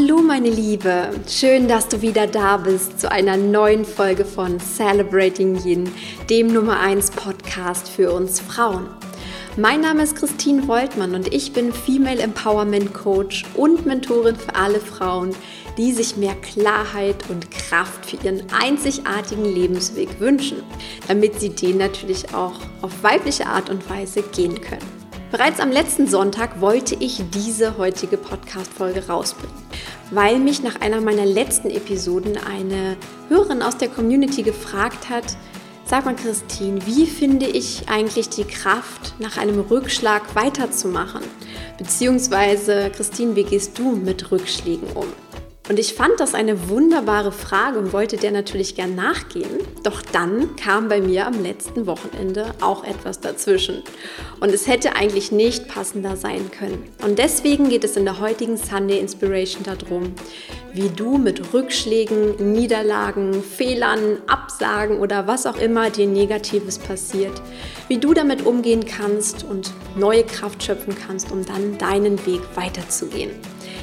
Hallo meine Liebe, schön, dass du wieder da bist zu einer neuen Folge von Celebrating Yin, dem Nummer 1 Podcast für uns Frauen. Mein Name ist Christine Woltmann und ich bin Female Empowerment Coach und Mentorin für alle Frauen, die sich mehr Klarheit und Kraft für ihren einzigartigen Lebensweg wünschen, damit sie den natürlich auch auf weibliche Art und Weise gehen können. Bereits am letzten Sonntag wollte ich diese heutige Podcast-Folge rausbringen, weil mich nach einer meiner letzten Episoden eine Hörerin aus der Community gefragt hat, Sag mal, Christine, wie finde ich eigentlich die Kraft, nach einem Rückschlag weiterzumachen? Beziehungsweise, Christine, wie gehst du mit Rückschlägen um? Und ich fand das eine wunderbare Frage und wollte der natürlich gern nachgehen. Doch dann kam bei mir am letzten Wochenende auch etwas dazwischen. Und es hätte eigentlich nicht passender sein können. Und deswegen geht es in der heutigen Sunday Inspiration darum, wie du mit Rückschlägen, Niederlagen, Fehlern, Absagen oder was auch immer dir Negatives passiert, wie du damit umgehen kannst und neue Kraft schöpfen kannst, um dann deinen Weg weiterzugehen.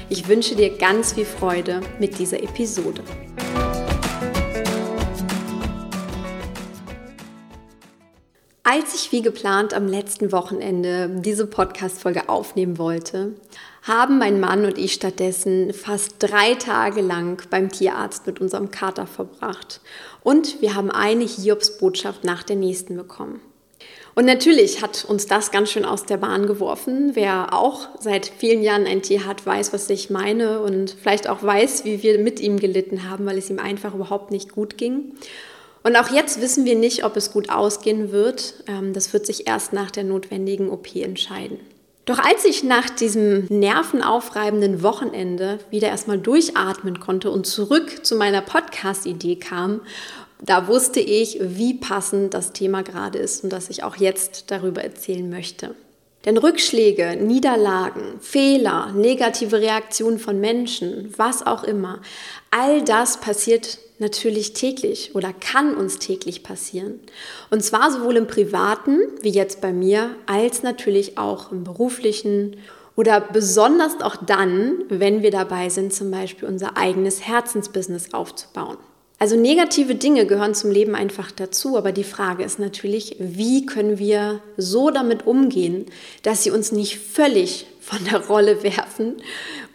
Ich wünsche dir ganz viel Freude mit dieser Episode. Als ich wie geplant am letzten Wochenende diese Podcast-Folge aufnehmen wollte, haben mein Mann und ich stattdessen fast drei Tage lang beim Tierarzt mit unserem Kater verbracht. Und wir haben eine Hiobsbotschaft nach der nächsten bekommen. Und natürlich hat uns das ganz schön aus der Bahn geworfen. Wer auch seit vielen Jahren ein Tier hat, weiß, was ich meine und vielleicht auch weiß, wie wir mit ihm gelitten haben, weil es ihm einfach überhaupt nicht gut ging. Und auch jetzt wissen wir nicht, ob es gut ausgehen wird. Ähm, das wird sich erst nach der notwendigen OP entscheiden. Doch als ich nach diesem nervenaufreibenden Wochenende wieder erstmal durchatmen konnte und zurück zu meiner Podcast-Idee kam da wusste ich, wie passend das Thema gerade ist und dass ich auch jetzt darüber erzählen möchte. Denn Rückschläge, Niederlagen, Fehler, negative Reaktionen von Menschen, was auch immer, all das passiert natürlich täglich oder kann uns täglich passieren. Und zwar sowohl im privaten, wie jetzt bei mir, als natürlich auch im beruflichen oder besonders auch dann, wenn wir dabei sind, zum Beispiel unser eigenes Herzensbusiness aufzubauen. Also negative Dinge gehören zum Leben einfach dazu, aber die Frage ist natürlich, wie können wir so damit umgehen, dass sie uns nicht völlig von der Rolle werfen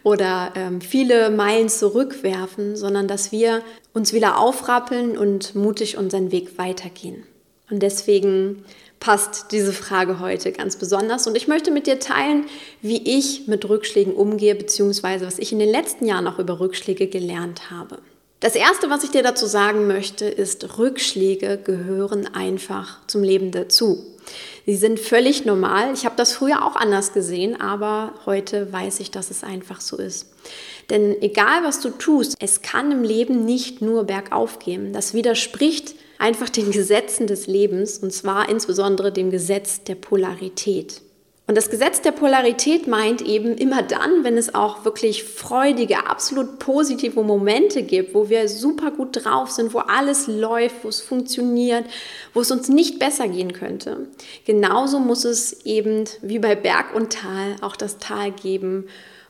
oder ähm, viele Meilen zurückwerfen, sondern dass wir uns wieder aufrappeln und mutig unseren Weg weitergehen. Und deswegen passt diese Frage heute ganz besonders. Und ich möchte mit dir teilen, wie ich mit Rückschlägen umgehe, beziehungsweise was ich in den letzten Jahren auch über Rückschläge gelernt habe. Das Erste, was ich dir dazu sagen möchte, ist, Rückschläge gehören einfach zum Leben dazu. Sie sind völlig normal. Ich habe das früher auch anders gesehen, aber heute weiß ich, dass es einfach so ist. Denn egal, was du tust, es kann im Leben nicht nur bergauf gehen. Das widerspricht einfach den Gesetzen des Lebens und zwar insbesondere dem Gesetz der Polarität. Und das Gesetz der Polarität meint eben immer dann, wenn es auch wirklich freudige, absolut positive Momente gibt, wo wir super gut drauf sind, wo alles läuft, wo es funktioniert, wo es uns nicht besser gehen könnte. Genauso muss es eben wie bei Berg und Tal auch das Tal geben,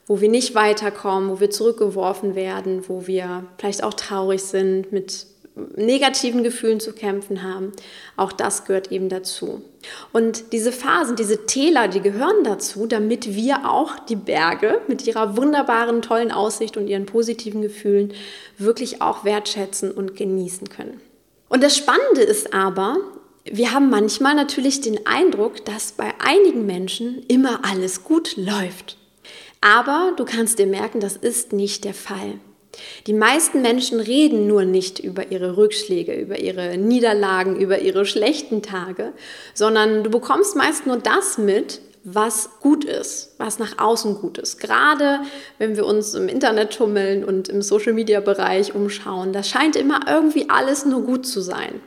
wo wir nicht weiterkommen, wo wir zurückgeworfen werden, wo wir vielleicht auch traurig sind, mit negativen Gefühlen zu kämpfen haben. Auch das gehört eben dazu. Und diese Phasen, diese Täler, die gehören dazu, damit wir auch die Berge mit ihrer wunderbaren, tollen Aussicht und ihren positiven Gefühlen wirklich auch wertschätzen und genießen können. Und das Spannende ist aber, wir haben manchmal natürlich den Eindruck, dass bei einigen Menschen immer alles gut läuft. Aber du kannst dir merken, das ist nicht der Fall. Die meisten Menschen reden nur nicht über ihre Rückschläge, über ihre Niederlagen, über ihre schlechten Tage, sondern du bekommst meist nur das mit, was gut ist, was nach außen gut ist. Gerade wenn wir uns im Internet tummeln und im Social-Media-Bereich umschauen, da scheint immer irgendwie alles nur gut zu sein.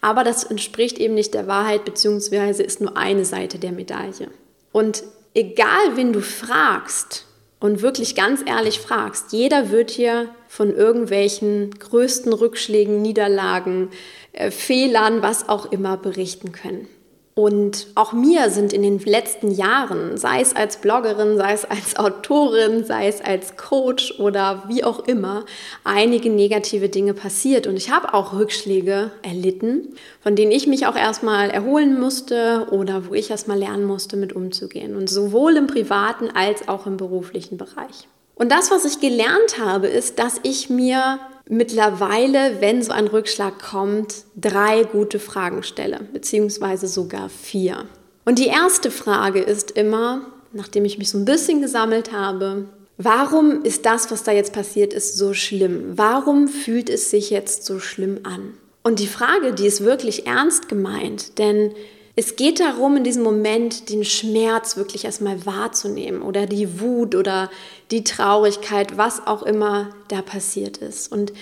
Aber das entspricht eben nicht der Wahrheit, beziehungsweise ist nur eine Seite der Medaille. Und egal, wen du fragst, und wirklich ganz ehrlich fragst, jeder wird hier von irgendwelchen größten Rückschlägen, Niederlagen, äh, Fehlern, was auch immer berichten können. Und auch mir sind in den letzten Jahren, sei es als Bloggerin, sei es als Autorin, sei es als Coach oder wie auch immer, einige negative Dinge passiert. Und ich habe auch Rückschläge erlitten, von denen ich mich auch erstmal erholen musste oder wo ich erstmal lernen musste, mit umzugehen. Und sowohl im privaten als auch im beruflichen Bereich. Und das, was ich gelernt habe, ist, dass ich mir mittlerweile, wenn so ein Rückschlag kommt, drei gute Fragen stelle, beziehungsweise sogar vier. Und die erste Frage ist immer, nachdem ich mich so ein bisschen gesammelt habe, warum ist das, was da jetzt passiert ist, so schlimm? Warum fühlt es sich jetzt so schlimm an? Und die Frage, die ist wirklich ernst gemeint, denn es geht darum, in diesem Moment den Schmerz wirklich erstmal wahrzunehmen oder die Wut oder die Traurigkeit, was auch immer da passiert ist. Und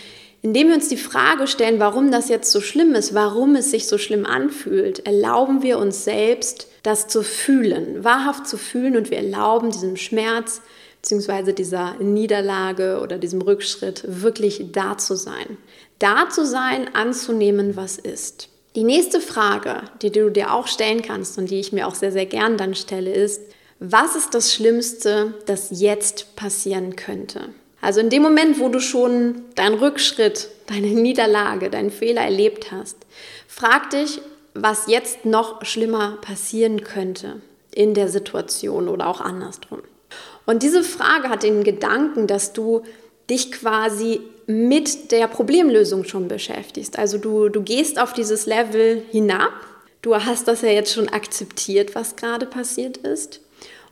indem wir uns die Frage stellen, warum das jetzt so schlimm ist, warum es sich so schlimm anfühlt, erlauben wir uns selbst, das zu fühlen, wahrhaft zu fühlen und wir erlauben diesem Schmerz bzw. dieser Niederlage oder diesem Rückschritt wirklich da zu sein. Da zu sein, anzunehmen, was ist. Die nächste Frage, die du dir auch stellen kannst und die ich mir auch sehr, sehr gern dann stelle, ist, was ist das Schlimmste, das jetzt passieren könnte? Also in dem Moment, wo du schon deinen Rückschritt, deine Niederlage, deinen Fehler erlebt hast, frag dich, was jetzt noch schlimmer passieren könnte in der Situation oder auch andersrum. Und diese Frage hat den Gedanken, dass du dich quasi mit der Problemlösung schon beschäftigst. Also du, du gehst auf dieses Level hinab, du hast das ja jetzt schon akzeptiert, was gerade passiert ist.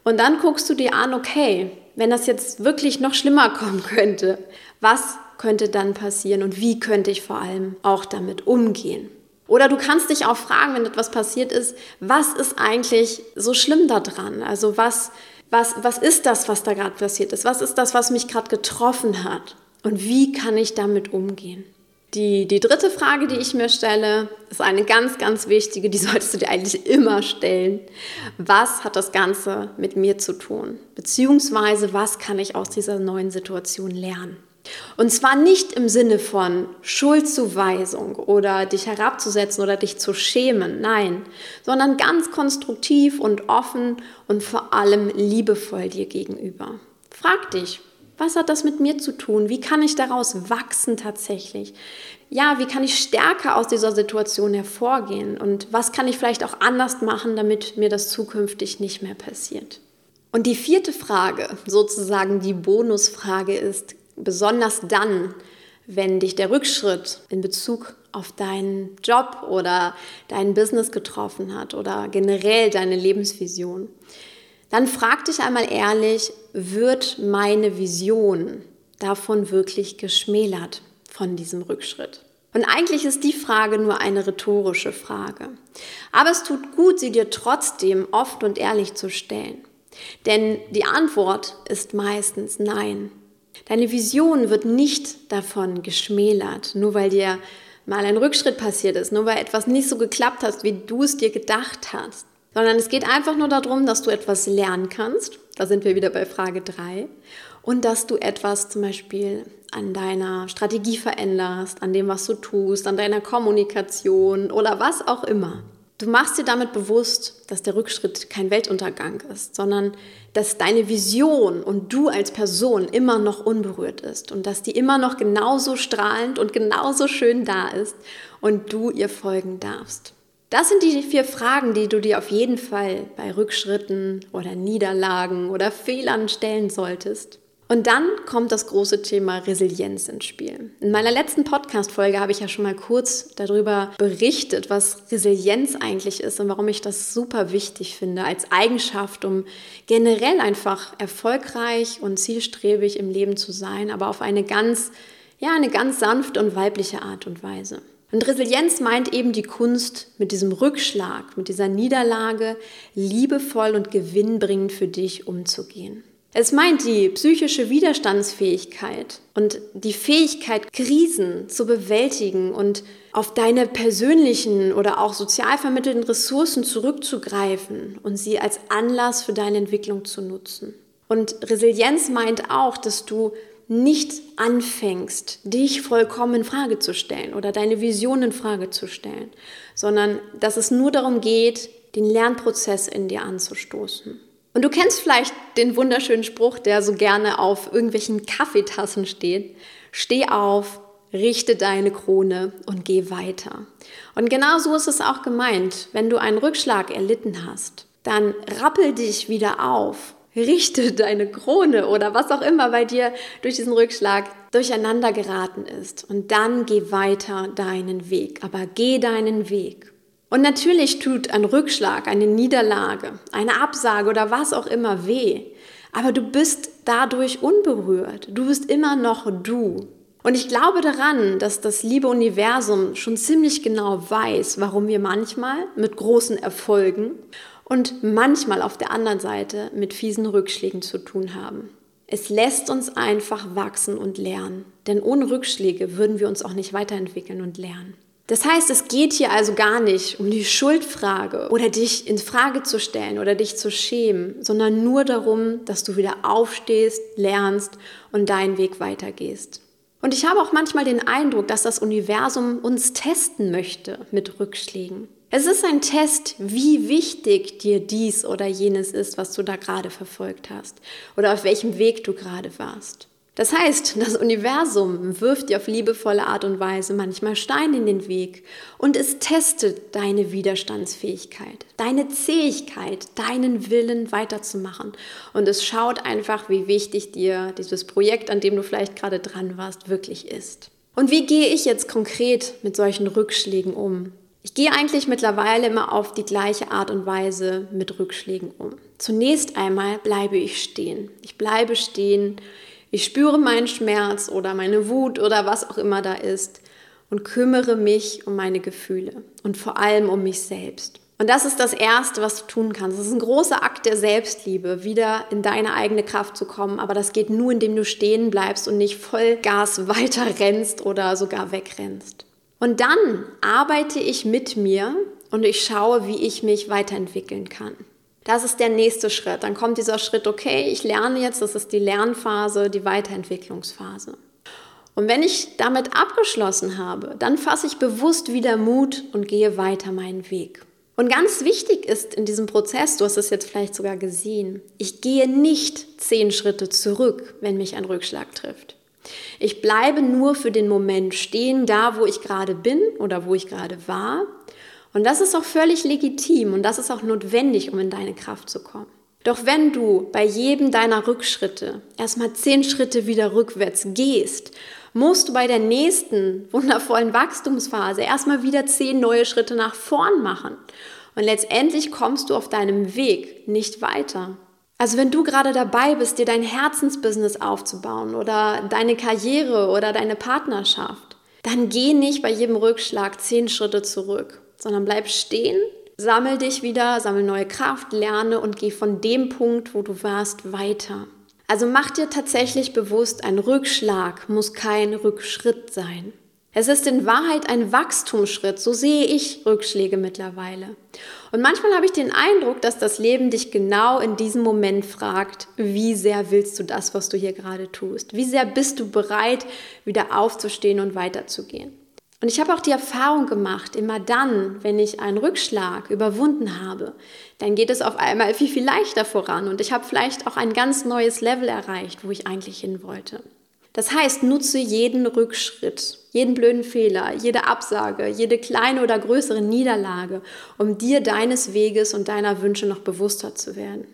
Und dann guckst du dir an, okay, wenn das jetzt wirklich noch schlimmer kommen könnte, was könnte dann passieren und wie könnte ich vor allem auch damit umgehen? Oder du kannst dich auch fragen, wenn etwas passiert ist, was ist eigentlich so schlimm daran? Also was, was, was ist das, was da gerade passiert ist? Was ist das, was mich gerade getroffen hat? Und wie kann ich damit umgehen? Die, die dritte Frage, die ich mir stelle, ist eine ganz, ganz wichtige, die solltest du dir eigentlich immer stellen. Was hat das Ganze mit mir zu tun? Beziehungsweise, was kann ich aus dieser neuen Situation lernen? Und zwar nicht im Sinne von Schuldzuweisung oder dich herabzusetzen oder dich zu schämen, nein, sondern ganz konstruktiv und offen und vor allem liebevoll dir gegenüber. Frag dich, was hat das mit mir zu tun? Wie kann ich daraus wachsen tatsächlich? Ja, wie kann ich stärker aus dieser Situation hervorgehen? Und was kann ich vielleicht auch anders machen, damit mir das zukünftig nicht mehr passiert? Und die vierte Frage, sozusagen die Bonusfrage ist, besonders dann, wenn dich der Rückschritt in Bezug auf deinen Job oder dein Business getroffen hat oder generell deine Lebensvision, dann frag dich einmal ehrlich, wird meine Vision davon wirklich geschmälert von diesem Rückschritt? Und eigentlich ist die Frage nur eine rhetorische Frage. Aber es tut gut, sie dir trotzdem oft und ehrlich zu stellen. Denn die Antwort ist meistens nein. Deine Vision wird nicht davon geschmälert, nur weil dir mal ein Rückschritt passiert ist, nur weil etwas nicht so geklappt hat, wie du es dir gedacht hast sondern es geht einfach nur darum, dass du etwas lernen kannst. Da sind wir wieder bei Frage 3. Und dass du etwas zum Beispiel an deiner Strategie veränderst, an dem, was du tust, an deiner Kommunikation oder was auch immer. Du machst dir damit bewusst, dass der Rückschritt kein Weltuntergang ist, sondern dass deine Vision und du als Person immer noch unberührt ist und dass die immer noch genauso strahlend und genauso schön da ist und du ihr folgen darfst. Das sind die vier Fragen, die du dir auf jeden Fall bei Rückschritten oder Niederlagen oder Fehlern stellen solltest. Und dann kommt das große Thema Resilienz ins Spiel. In meiner letzten Podcast-Folge habe ich ja schon mal kurz darüber berichtet, was Resilienz eigentlich ist und warum ich das super wichtig finde als Eigenschaft, um generell einfach erfolgreich und zielstrebig im Leben zu sein, aber auf eine ganz, ja, eine ganz sanfte und weibliche Art und Weise. Und Resilienz meint eben die Kunst, mit diesem Rückschlag, mit dieser Niederlage liebevoll und gewinnbringend für dich umzugehen. Es meint die psychische Widerstandsfähigkeit und die Fähigkeit, Krisen zu bewältigen und auf deine persönlichen oder auch sozial vermittelten Ressourcen zurückzugreifen und sie als Anlass für deine Entwicklung zu nutzen. Und Resilienz meint auch, dass du nicht anfängst, dich vollkommen in Frage zu stellen oder deine Vision in Frage zu stellen, sondern dass es nur darum geht, den Lernprozess in dir anzustoßen. Und du kennst vielleicht den wunderschönen Spruch, der so gerne auf irgendwelchen Kaffeetassen steht. Steh auf, richte deine Krone und geh weiter. Und genau so ist es auch gemeint. Wenn du einen Rückschlag erlitten hast, dann rappel dich wieder auf, richte deine Krone oder was auch immer bei dir durch diesen Rückschlag durcheinander geraten ist. Und dann geh weiter deinen Weg. Aber geh deinen Weg. Und natürlich tut ein Rückschlag, eine Niederlage, eine Absage oder was auch immer weh. Aber du bist dadurch unberührt. Du bist immer noch du. Und ich glaube daran, dass das liebe Universum schon ziemlich genau weiß, warum wir manchmal mit großen Erfolgen und manchmal auf der anderen Seite mit fiesen Rückschlägen zu tun haben. Es lässt uns einfach wachsen und lernen, denn ohne Rückschläge würden wir uns auch nicht weiterentwickeln und lernen. Das heißt, es geht hier also gar nicht um die Schuldfrage oder dich in Frage zu stellen oder dich zu schämen, sondern nur darum, dass du wieder aufstehst, lernst und deinen Weg weitergehst. Und ich habe auch manchmal den Eindruck, dass das Universum uns testen möchte mit Rückschlägen. Es ist ein Test, wie wichtig dir dies oder jenes ist, was du da gerade verfolgt hast oder auf welchem Weg du gerade warst. Das heißt, das Universum wirft dir auf liebevolle Art und Weise manchmal Steine in den Weg und es testet deine Widerstandsfähigkeit, deine Zähigkeit, deinen Willen weiterzumachen. Und es schaut einfach, wie wichtig dir dieses Projekt, an dem du vielleicht gerade dran warst, wirklich ist. Und wie gehe ich jetzt konkret mit solchen Rückschlägen um? Ich gehe eigentlich mittlerweile immer auf die gleiche Art und Weise mit Rückschlägen um. Zunächst einmal bleibe ich stehen. Ich bleibe stehen ich spüre meinen Schmerz oder meine Wut oder was auch immer da ist und kümmere mich um meine Gefühle und vor allem um mich selbst. Und das ist das Erste, was du tun kannst. Das ist ein großer Akt der Selbstliebe, wieder in deine eigene Kraft zu kommen. Aber das geht nur, indem du stehen bleibst und nicht Vollgas weiter rennst oder sogar wegrennst. Und dann arbeite ich mit mir und ich schaue, wie ich mich weiterentwickeln kann. Das ist der nächste Schritt. Dann kommt dieser Schritt, okay, ich lerne jetzt, das ist die Lernphase, die Weiterentwicklungsphase. Und wenn ich damit abgeschlossen habe, dann fasse ich bewusst wieder Mut und gehe weiter meinen Weg. Und ganz wichtig ist in diesem Prozess, du hast es jetzt vielleicht sogar gesehen, ich gehe nicht zehn Schritte zurück, wenn mich ein Rückschlag trifft. Ich bleibe nur für den Moment stehen, da wo ich gerade bin oder wo ich gerade war und das ist auch völlig legitim und das ist auch notwendig, um in deine Kraft zu kommen. Doch wenn du bei jedem deiner Rückschritte erstmal zehn Schritte wieder rückwärts gehst, musst du bei der nächsten wundervollen Wachstumsphase erstmal wieder zehn neue Schritte nach vorn machen. Und letztendlich kommst du auf deinem Weg nicht weiter. Also wenn du gerade dabei bist, dir dein Herzensbusiness aufzubauen oder deine Karriere oder deine Partnerschaft, dann geh nicht bei jedem Rückschlag zehn Schritte zurück sondern bleib stehen, sammel dich wieder, sammel neue Kraft, lerne und geh von dem Punkt, wo du warst, weiter. Also mach dir tatsächlich bewusst, ein Rückschlag muss kein Rückschritt sein. Es ist in Wahrheit ein Wachstumsschritt, so sehe ich Rückschläge mittlerweile. Und manchmal habe ich den Eindruck, dass das Leben dich genau in diesem Moment fragt, wie sehr willst du das, was du hier gerade tust? Wie sehr bist du bereit, wieder aufzustehen und weiterzugehen? Und ich habe auch die Erfahrung gemacht, immer dann, wenn ich einen Rückschlag überwunden habe, dann geht es auf einmal viel, viel leichter voran und ich habe vielleicht auch ein ganz neues Level erreicht, wo ich eigentlich hin wollte. Das heißt, nutze jeden Rückschritt, jeden blöden Fehler, jede Absage, jede kleine oder größere Niederlage, um dir deines Weges und deiner Wünsche noch bewusster zu werden.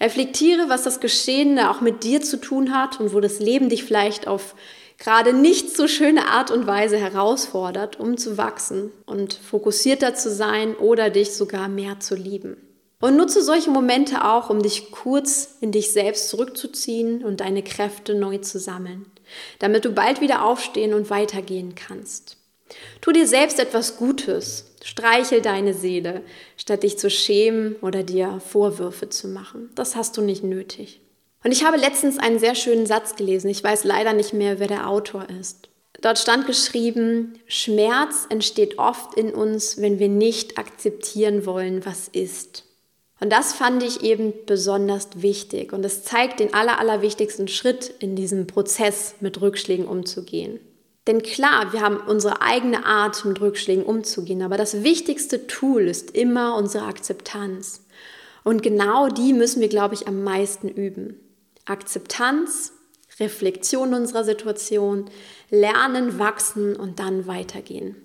Reflektiere, was das Geschehene auch mit dir zu tun hat und wo das Leben dich vielleicht auf gerade nicht so schöne Art und Weise herausfordert, um zu wachsen und fokussierter zu sein oder dich sogar mehr zu lieben. Und nutze solche Momente auch, um dich kurz in dich selbst zurückzuziehen und deine Kräfte neu zu sammeln, damit du bald wieder aufstehen und weitergehen kannst. Tu dir selbst etwas Gutes, streichel deine Seele, statt dich zu schämen oder dir Vorwürfe zu machen. Das hast du nicht nötig. Und ich habe letztens einen sehr schönen Satz gelesen. Ich weiß leider nicht mehr, wer der Autor ist. Dort stand geschrieben, Schmerz entsteht oft in uns, wenn wir nicht akzeptieren wollen, was ist. Und das fand ich eben besonders wichtig. Und es zeigt den aller, allerwichtigsten Schritt in diesem Prozess, mit Rückschlägen umzugehen. Denn klar, wir haben unsere eigene Art, mit Rückschlägen umzugehen, aber das wichtigste Tool ist immer unsere Akzeptanz. Und genau die müssen wir, glaube ich, am meisten üben. Akzeptanz, Reflexion unserer Situation, lernen, wachsen und dann weitergehen.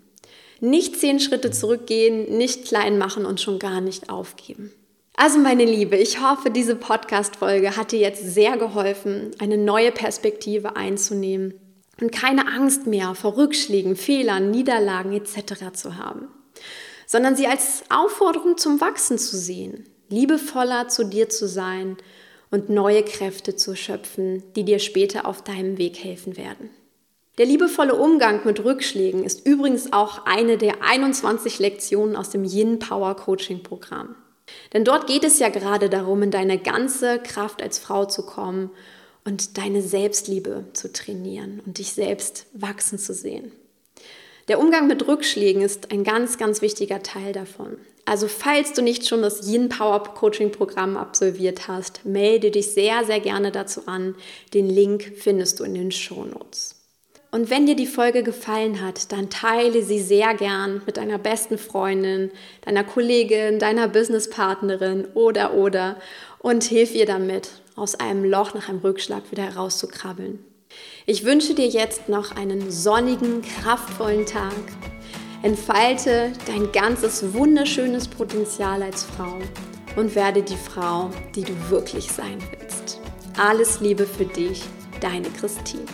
Nicht zehn Schritte zurückgehen, nicht klein machen und schon gar nicht aufgeben. Also meine Liebe, ich hoffe, diese Podcast-Folge hat dir jetzt sehr geholfen, eine neue Perspektive einzunehmen und keine Angst mehr vor Rückschlägen, Fehlern, Niederlagen etc. zu haben, sondern sie als Aufforderung zum Wachsen zu sehen, liebevoller zu dir zu sein und neue Kräfte zu schöpfen, die dir später auf deinem Weg helfen werden. Der liebevolle Umgang mit Rückschlägen ist übrigens auch eine der 21 Lektionen aus dem Yin Power Coaching Programm. Denn dort geht es ja gerade darum, in deine ganze Kraft als Frau zu kommen und deine Selbstliebe zu trainieren und dich selbst wachsen zu sehen. Der Umgang mit Rückschlägen ist ein ganz, ganz wichtiger Teil davon. Also falls du nicht schon das Yin Power Coaching Programm absolviert hast, melde dich sehr, sehr gerne dazu an. Den Link findest du in den Show Notes. Und wenn dir die Folge gefallen hat, dann teile sie sehr gern mit deiner besten Freundin, deiner Kollegin, deiner Businesspartnerin oder oder und hilf ihr damit, aus einem Loch nach einem Rückschlag wieder herauszukrabbeln. Ich wünsche dir jetzt noch einen sonnigen, kraftvollen Tag. Entfalte dein ganzes wunderschönes Potenzial als Frau und werde die Frau, die du wirklich sein willst. Alles Liebe für dich, deine Christine.